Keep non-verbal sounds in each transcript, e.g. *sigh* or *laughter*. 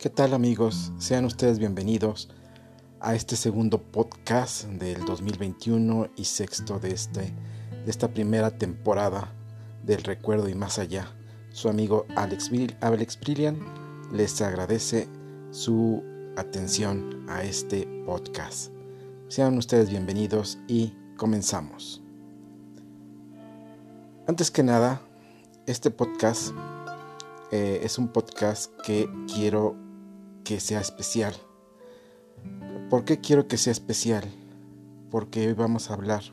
¿Qué tal amigos? Sean ustedes bienvenidos a este segundo podcast del 2021 y sexto de, este, de esta primera temporada del Recuerdo y Más Allá. Su amigo Alex, Alex les agradece su atención a este podcast. Sean ustedes bienvenidos y comenzamos. Antes que nada, este podcast eh, es un podcast que quiero que sea especial. ¿Por qué quiero que sea especial? Porque hoy vamos a hablar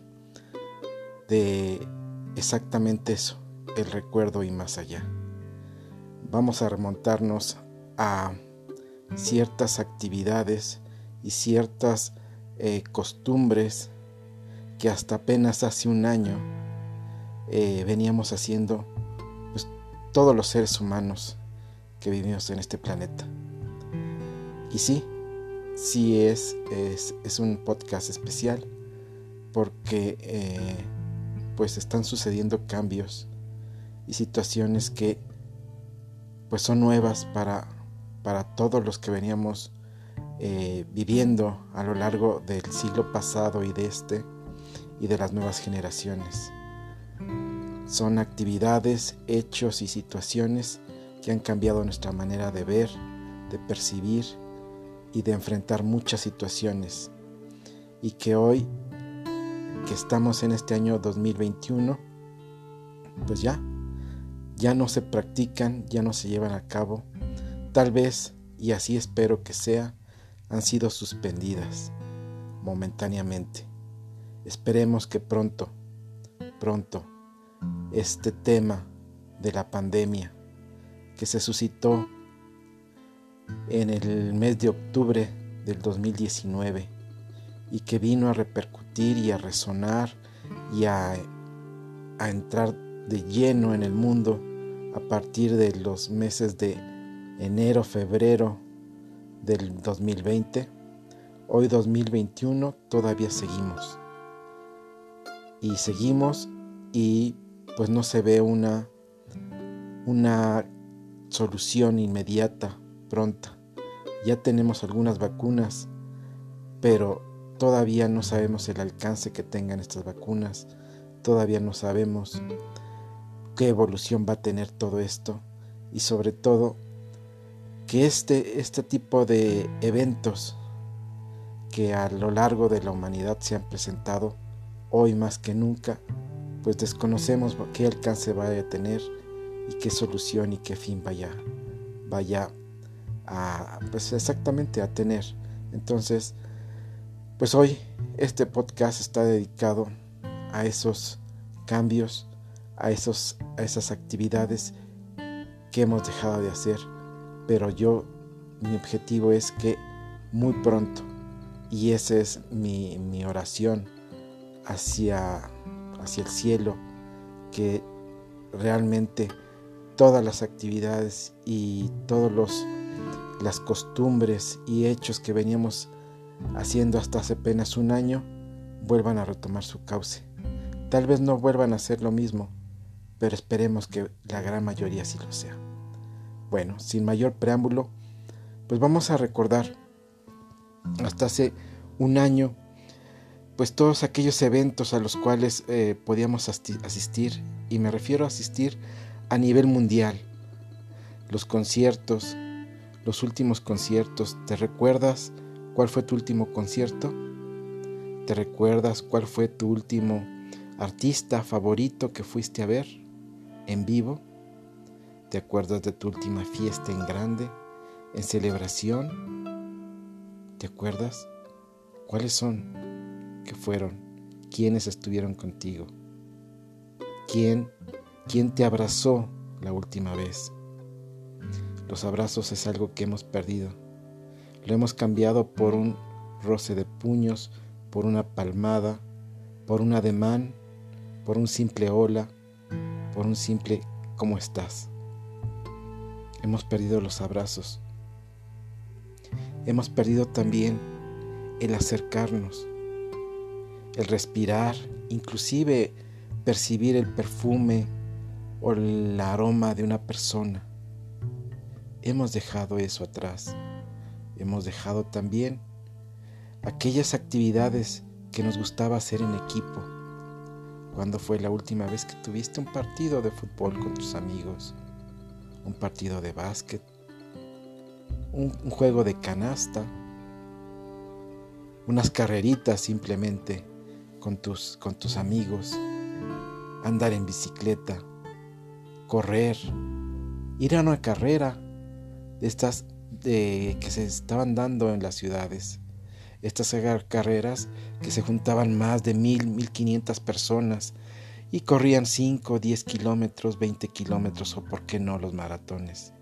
de exactamente eso, el recuerdo y más allá. Vamos a remontarnos a ciertas actividades y ciertas eh, costumbres que hasta apenas hace un año eh, veníamos haciendo pues, todos los seres humanos que vivimos en este planeta. Y sí, sí es, es, un podcast especial porque eh, pues están sucediendo cambios y situaciones que pues son nuevas para, para todos los que veníamos eh, viviendo a lo largo del siglo pasado y de este y de las nuevas generaciones. Son actividades, hechos y situaciones que han cambiado nuestra manera de ver, de percibir y de enfrentar muchas situaciones y que hoy que estamos en este año 2021 pues ya ya no se practican, ya no se llevan a cabo. Tal vez, y así espero que sea, han sido suspendidas momentáneamente. Esperemos que pronto, pronto, este tema de la pandemia que se suscitó en el mes de octubre del 2019 y que vino a repercutir y a resonar y a, entrar de lleno en el mundo a partir de los meses de enero, febrero del 2020. Hoy 2021 todavía seguimos. Y seguimos y pues no se ve una, una solución inmediata pronta. Ya tenemos algunas vacunas, pero todavía no sabemos el alcance que tengan estas vacunas, todavía no sabemos qué evolución va a tener todo esto y sobre todo que este, este tipo de eventos que a lo largo de la humanidad se han presentado hoy más que nunca, pues desconocemos qué alcance va a tener y qué solución y qué fin vaya, vaya a, pues exactamente a tener. Entonces, pues hoy este podcast está dedicado a esos cambios, a, esos, a esas actividades que hemos dejado de hacer. Pero yo, mi objetivo es que muy pronto, y esa es mi, mi oración hacia, hacia el cielo, que realmente todas las actividades y todos los las costumbres y hechos que veníamos haciendo hasta hace apenas un año vuelvan a retomar su cauce. Tal vez no vuelvan a hacer lo mismo, pero esperemos que la gran mayoría sí lo sea. Bueno, sin mayor preámbulo, pues vamos a recordar hasta hace un año, pues todos aquellos eventos a los cuales eh, podíamos asistir, y me refiero a asistir a nivel mundial, los conciertos, los últimos conciertos. ¿Te recuerdas cuál fue tu último concierto? ¿Te recuerdas cuál fue tu último artista favorito que fuiste a ver en vivo? ¿Te acuerdas de tu última fiesta en grande, en celebración? ¿Te acuerdas? ¿Cuáles son? ¿Qué fueron? ¿Quiénes estuvieron contigo? ¿Quién, quién te abrazó la última vez? Los abrazos es algo que hemos perdido. Lo hemos cambiado por un roce de puños, por una palmada, por un ademán, por un simple hola, por un simple ¿cómo estás? Hemos perdido los abrazos. Hemos perdido también el acercarnos, el respirar, inclusive percibir el perfume o el aroma de una persona hemos dejado eso atrás. Hemos dejado también aquellas actividades que nos gustaba hacer en equipo. ¿Cuándo fue la última vez que tuviste un partido de fútbol con tus amigos? ¿Un partido de básquet? ¿Un, juego de canasta? ¿Unas carreritas simplemente con tus, con tus amigos? ¿Andar en bicicleta? ¿Correr? ¿Ir a una carrera? Estas que se estaban dando en las ciudades estas carreras que se juntaban más de mil, mil quinientas personas y corrían 5, 10 kilómetros, 20 kilómetros o por qué no los maratones.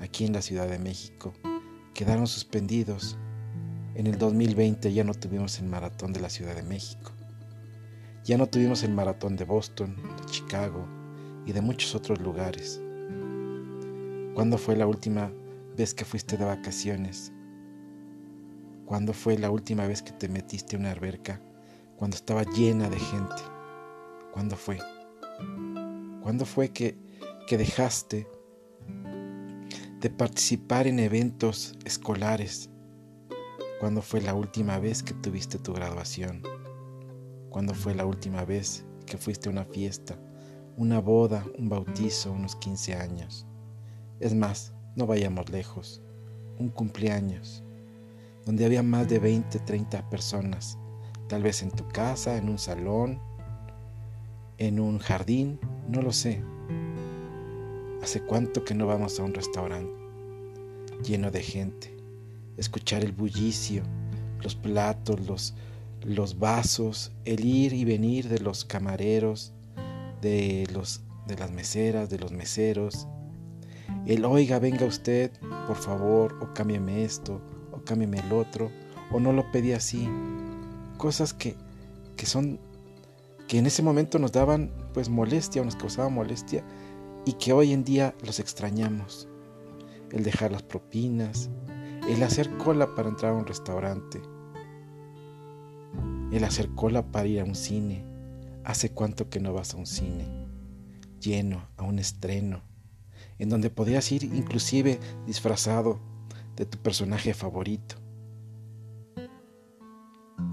Aquí en la Ciudad de México quedaron suspendidos. En el 2020 ya no tuvimos el maratón de la Ciudad de México. Ya no tuvimos el maratón de Boston, de Chicago y de muchos otros lugares. ¿Cuándo fue la última vez que fuiste de vacaciones? ¿Cuándo fue la última vez que te metiste en una alberca cuando estaba llena de gente? ¿Cuándo fue? ¿Cuándo fue que, que dejaste de participar en eventos escolares? ¿Cuándo fue la última vez que tuviste tu graduación? ¿Cuándo fue la última vez que fuiste a una fiesta, una boda, un bautizo, unos 15 años? Es más, no vayamos lejos, un cumpleaños donde había más de 20, 30 personas, tal vez en tu casa, en un salón, en un jardín, no lo sé. ¿Hace cuánto que no vamos a un restaurante lleno de gente? Escuchar el bullicio, los platos, los, los vasos, el ir y venir de los camareros, de, los, de las meseras, de los meseros. El oiga, venga usted, por favor, o cámbiame esto, cámbiame el otro, o no lo pedí así. Cosas que, que son, que en ese momento nos daban pues molestia o nos causaban molestia y que hoy en día los extrañamos. El dejar las propinas, el hacer cola para entrar a un restaurante, el hacer cola para ir a un cine. ¿Hace cuánto que no vas a un cine? Lleno, a un estreno, en donde podías ir inclusive disfrazado de tu personaje favorito.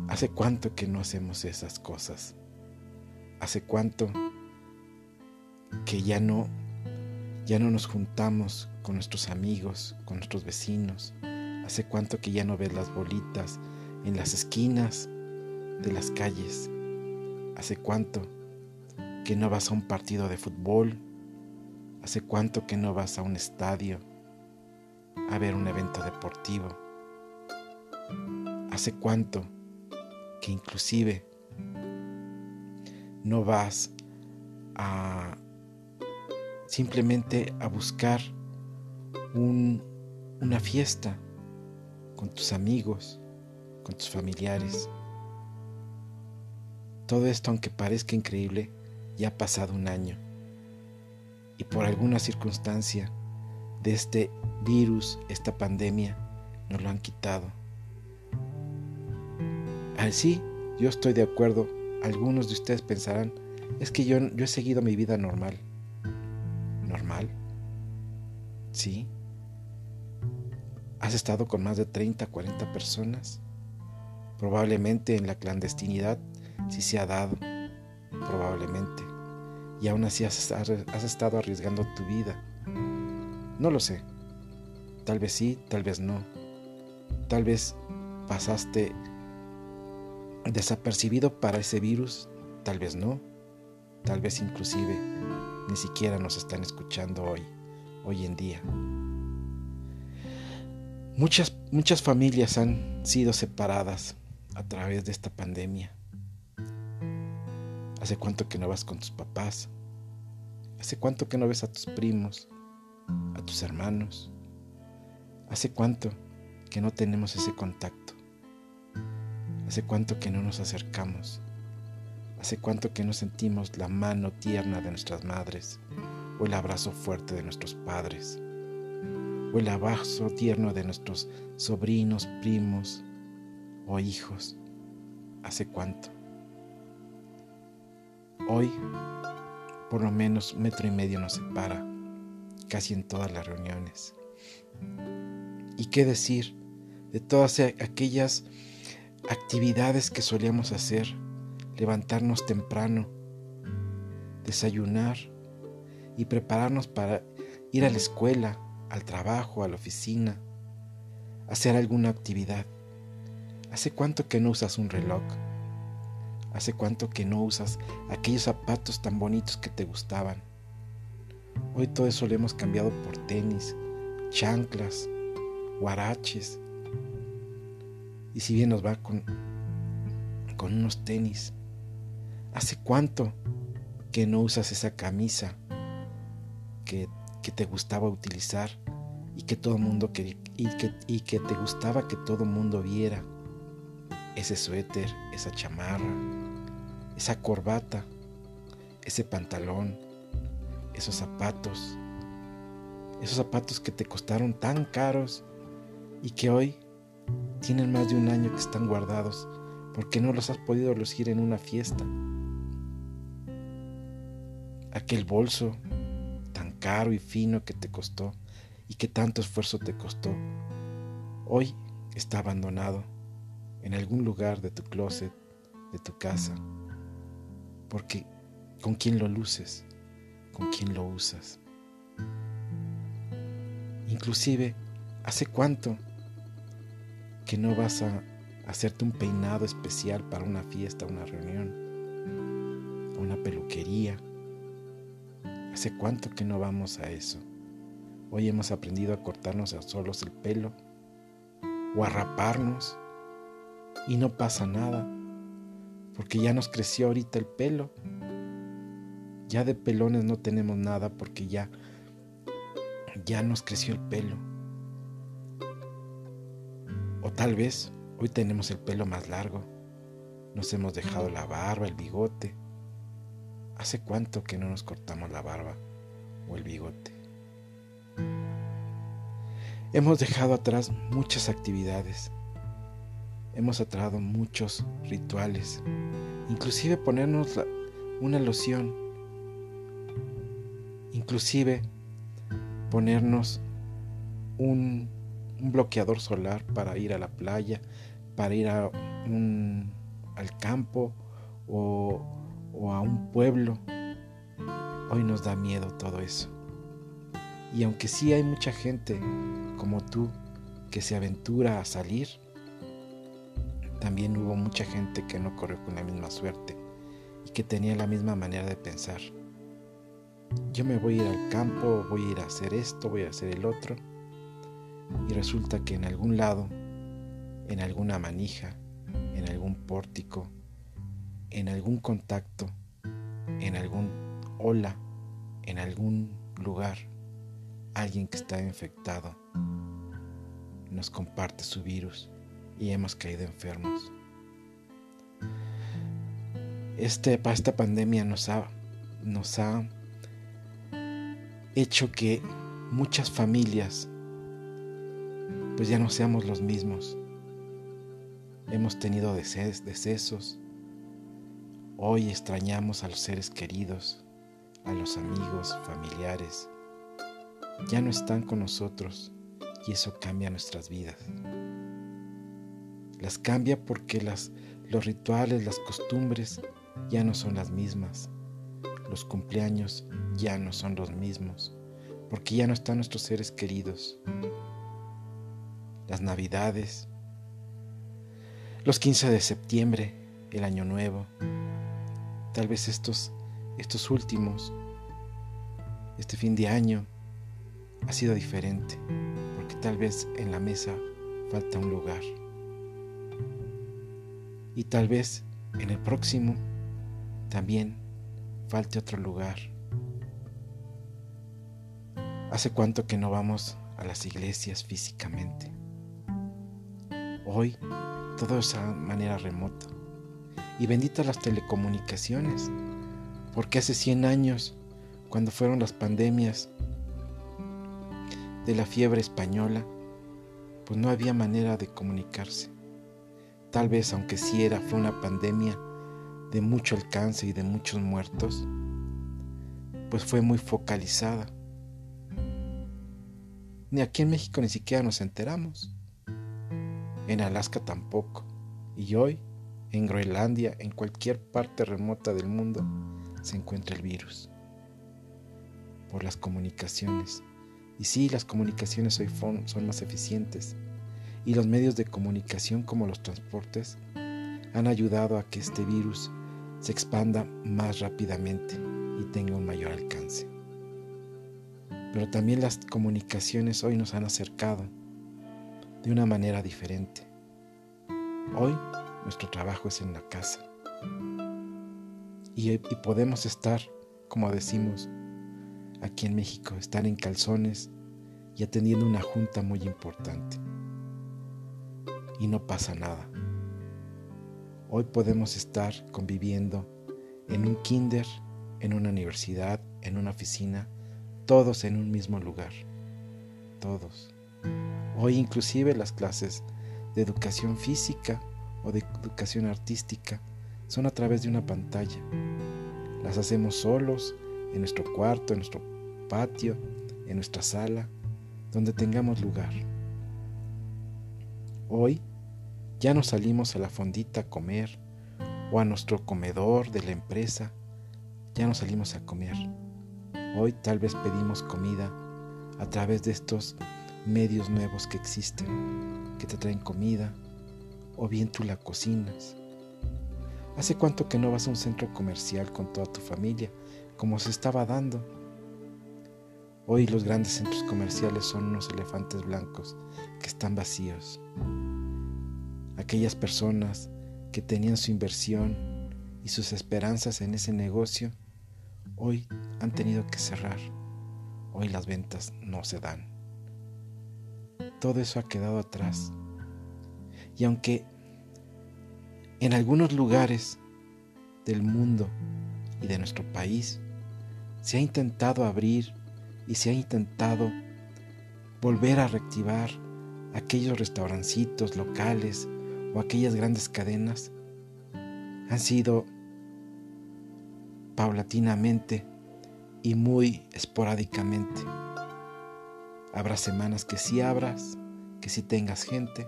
¿Hace cuánto que no hacemos esas cosas? ¿Hace cuánto que ya no ya no nos juntamos con nuestros amigos, con nuestros vecinos? ¿Hace cuánto que ya no ves las bolitas en las esquinas de las calles? ¿Hace cuánto que no vas a un partido de fútbol? ¿Hace cuánto que no vas a un estadio? a ver un evento deportivo. ¿Hace cuánto que inclusive no vas a simplemente a buscar una fiesta con tus amigos, con tus familiares? Todo esto, aunque parezca increíble, ya ha pasado un año. Y por alguna circunstancia de este virus, esta pandemia, nos lo han quitado. Así, yo estoy de acuerdo. Algunos de ustedes pensarán, es que yo, yo he seguido mi vida normal. ¿Normal? Sí. ¿Has estado con más de 30, 40 personas? Probablemente en la clandestinidad sí se ha dado. Probablemente. Y aún así has, estado arriesgando tu vida. No lo sé. Tal vez sí, tal vez no. Tal vez pasaste desapercibido para ese virus, tal vez no. Tal vez inclusive ni siquiera nos están escuchando hoy, hoy en día. Muchas, muchas familias han sido separadas a través de esta pandemia. ¿Hace cuánto que no vas con tus papás? ¿Hace cuánto que no ves a tus primos? a tus hermanos. ¿Hace cuánto que no tenemos ese contacto? ¿Hace cuánto que no nos acercamos? ¿Hace cuánto que no sentimos la mano tierna de nuestras madres o el abrazo fuerte de nuestros padres? ¿O el abrazo tierno de nuestros sobrinos, primos o hijos? ¿Hace cuánto? Hoy, por lo menos metro y medio nos separa casi en todas las reuniones. ¿Y qué decir de todas aquellas actividades que solíamos hacer? Levantarnos temprano, desayunar y prepararnos para ir a la escuela, al trabajo, a la oficina, hacer alguna actividad. ¿Hace cuánto que no usas un reloj? ¿Hace cuánto que no usas aquellos zapatos tan bonitos que te gustaban? Hoy todo eso lo hemos cambiado por tenis, chanclas, guaraches. Y si bien nos va con, con unos tenis, ¿hace cuánto que no usas esa camisa que, que te gustaba utilizar y que todo mundo que, y que, y que te gustaba que todo mundo viera? Ese suéter, esa chamarra, esa corbata, ese pantalón, esos zapatos, esos zapatos que te costaron tan caros y que hoy tienen más de un año que están guardados porque no los has podido lucir en una fiesta. Aquel bolso tan caro y fino que te costó y que tanto esfuerzo te costó, hoy está abandonado en algún lugar de tu closet, de tu casa, porque ¿con quién lo luces? ¿Con quién lo usas? Inclusive, ¿hace cuánto que no vas a hacerte un peinado especial para una fiesta, una reunión, una peluquería? ¿Hace cuánto que no vamos a eso? Hoy hemos aprendido a cortarnos a solos el pelo o a raparnos y no pasa nada, porque ya nos creció ahorita el pelo. Ya de pelones no tenemos nada porque ya ya nos creció el pelo. O tal vez hoy tenemos el pelo más largo. Nos hemos dejado la barba, el bigote. ¿Hace cuánto que no nos cortamos la barba o el bigote? Hemos dejado atrás muchas actividades hemos atraído muchos rituales, inclusive ponernos una loción, inclusive ponernos un, bloqueador solar para ir a la playa, para ir a un, al campo o a un pueblo. Hoy nos da miedo todo eso. Y aunque sí hay mucha gente como tú que se aventura a salir, también hubo mucha gente que no corrió con la misma suerte y que tenía la misma manera de pensar. Yo me voy a ir al campo, voy a ir a hacer esto, voy a hacer el otro. Y resulta que en algún lado, en alguna manija, en algún pórtico, en algún contacto, en algún ola, en algún lugar, alguien que está infectado nos comparte su virus y hemos caído enfermos. Este, esta pandemia nos ha, nos ha hecho que muchas familias pues ya no seamos los mismos. Hemos tenido decesos. Hoy extrañamos a los seres queridos, a los amigos, familiares. Ya no están con nosotros y eso cambia nuestras vidas. Las cambia porque las, los rituales, las costumbres ya no son las mismas. Los cumpleaños ya no son los mismos, porque ya no están nuestros seres queridos. Las navidades, los 15 de septiembre, el año nuevo, tal vez estos, estos últimos, este fin de año ha sido diferente, porque tal vez en la mesa falta un lugar y tal vez en el próximo también falte otro lugar. ¿Hace cuánto que no vamos a las iglesias físicamente? Hoy todo es a manera remota. Y benditas las telecomunicaciones, porque hace 100 años, cuando fueron las pandemias de la fiebre española, pues no había manera de comunicarse. Tal vez, aunque sí era, fue una pandemia de mucho alcance y de muchos muertos, pues fue muy focalizada. Ni aquí en México ni siquiera nos enteramos. En Alaska tampoco. Y hoy, en Groenlandia, en cualquier parte remota del mundo, se encuentra el virus. Por las comunicaciones. Y sí, las comunicaciones hoy son más eficientes. Y los medios de comunicación como los transportes han ayudado a que este virus se expanda más rápidamente y tenga un mayor alcance. Pero también las comunicaciones hoy nos han acercado de una manera diferente. Hoy nuestro trabajo es en la casa y, podemos estar, como decimos aquí en México, estar en calzones y atendiendo una junta muy importante. Y no pasa nada. Hoy podemos estar conviviendo en un kinder, en una universidad, en una oficina, todos en un mismo lugar. Todos. Hoy inclusive las clases de educación física o de educación artística son a través de una pantalla. Las hacemos solos, en nuestro cuarto, en nuestro patio, en nuestra sala, donde tengamos lugar. Hoy ya no salimos a la fondita a comer o a nuestro comedor de la empresa. Ya no salimos a comer. Hoy tal vez pedimos comida a través de estos medios nuevos que existen, que te traen comida, o bien tú la cocinas. ¿Hace cuánto que no vas a un centro comercial con toda tu familia, como se estaba dando? Hoy los grandes centros comerciales son unos elefantes blancos que están vacíos aquellas personas que tenían su inversión y sus esperanzas en ese negocio, hoy han tenido que cerrar. Hoy las ventas no se dan. Todo eso ha quedado atrás. Y aunque en algunos lugares del mundo y de nuestro país se ha intentado abrir y se ha intentado volver a reactivar aquellos restaurancitos locales o aquellas grandes cadenas han sido paulatinamente y muy esporádicamente. Habrá semanas que sí abras, que sí tengas gente,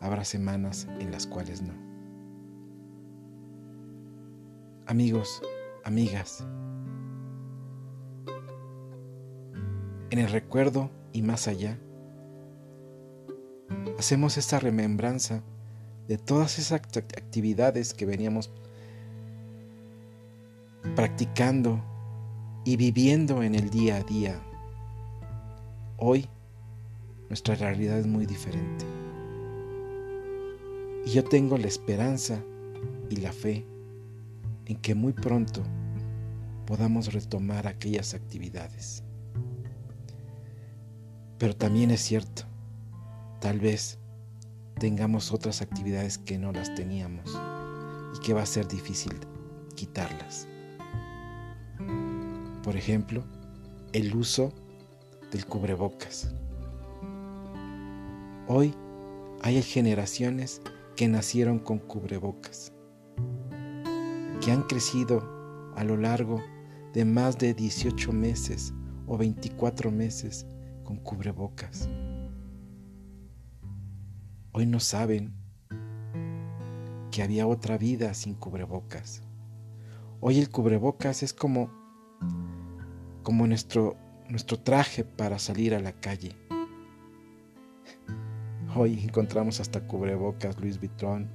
habrá semanas en las cuales no. Amigos, amigas, en el recuerdo y más allá, hacemos esta remembranza de todas esas actividades que veníamos practicando y viviendo en el día a día. Hoy nuestra realidad es muy diferente. Y yo tengo la esperanza y la fe en que muy pronto podamos retomar aquellas actividades. Pero también es cierto, tal vez tengamos otras actividades que no las teníamos y que va a ser difícil quitarlas. Por ejemplo, el uso del cubrebocas. Hoy hay generaciones que nacieron con cubrebocas, que han crecido a lo largo de más de 18 meses o 24 meses con cubrebocas. Hoy no saben que había otra vida sin cubrebocas. Hoy el cubrebocas es como, como nuestro, nuestro traje para salir a la calle. Hoy encontramos hasta cubrebocas Louis Vuitton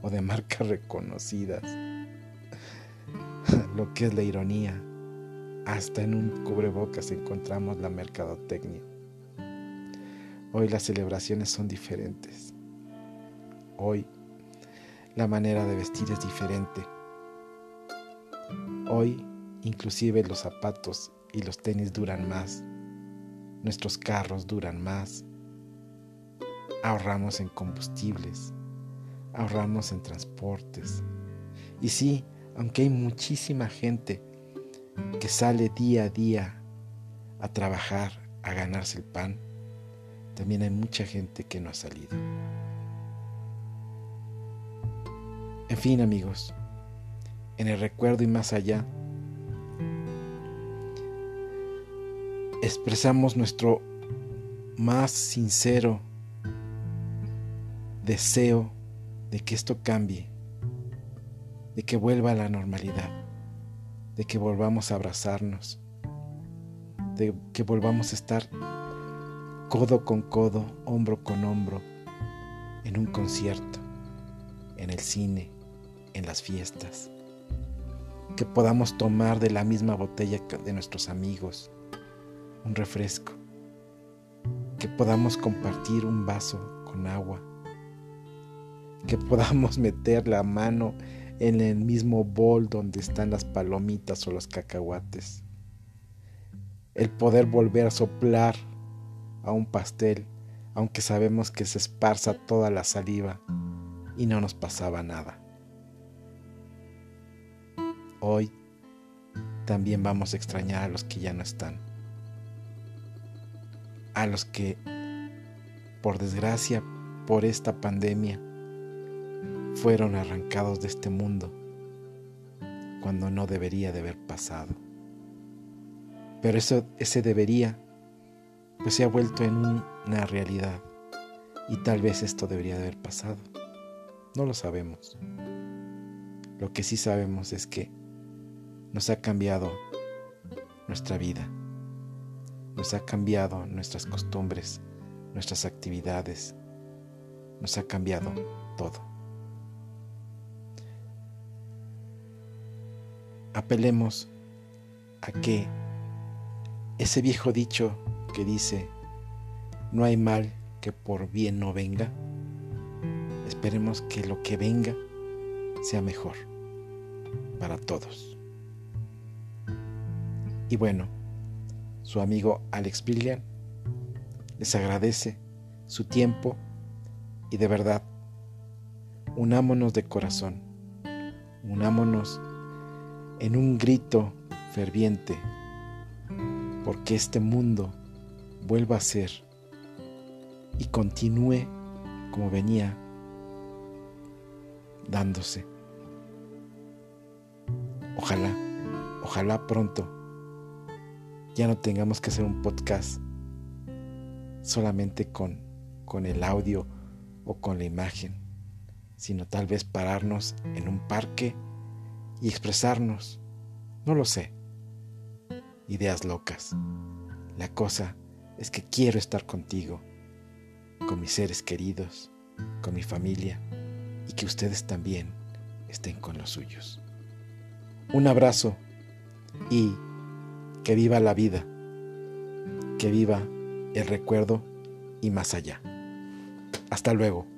o de marcas reconocidas. Lo que es la ironía. Hasta en un cubrebocas encontramos la mercadotecnia. Hoy las celebraciones son diferentes. Hoy la manera de vestir es diferente. Hoy inclusive los zapatos y los tenis duran más. Nuestros carros duran más. Ahorramos en combustibles. Ahorramos en transportes. Y sí, aunque hay muchísima gente que sale día a día a trabajar, a ganarse el pan, también hay mucha gente que no ha salido. En fin, amigos, en el recuerdo y más allá, expresamos nuestro más sincero deseo de que esto cambie, de que vuelva a la normalidad, de que volvamos a abrazarnos, de que volvamos a estar codo con codo, hombro con hombro, en un concierto, en el cine, en las fiestas, que podamos tomar de la misma botella de nuestros amigos un refresco, que podamos compartir un vaso con agua, que podamos *laughs* meter la mano en el mismo bol donde están las palomitas o los cacahuates, el poder volver a soplar a un pastel, aunque sabemos que se esparza toda la saliva y no nos pasaba nada. Hoy también vamos a extrañar a los que ya no están, a los que, por desgracia, por esta pandemia, fueron arrancados de este mundo cuando no debería de haber pasado. Pero eso, ese debería, pues se ha vuelto en una realidad y tal vez esto debería de haber pasado. No lo sabemos. Lo que sí sabemos es que nos ha cambiado nuestra vida, nos ha cambiado nuestras costumbres, nuestras actividades, nos ha cambiado todo. Apelemos a que ese viejo dicho que dice, no hay mal que por bien no venga, esperemos que lo que venga sea mejor para todos. Y bueno, su amigo Alex Brillian les agradece su tiempo y de verdad, unámonos de corazón, unámonos en un grito ferviente porque este mundo vuelva a ser y continúe como venía dándose. Ojalá, ojalá pronto ya no tengamos que hacer un podcast solamente con, con el audio o con la imagen, sino tal vez pararnos en un parque y expresarnos. No lo sé ideas locas. La cosa es que quiero estar contigo, con mis seres queridos, con mi familia y que ustedes también estén con los suyos. Un abrazo y que viva la vida, que viva el recuerdo y más allá. Hasta luego.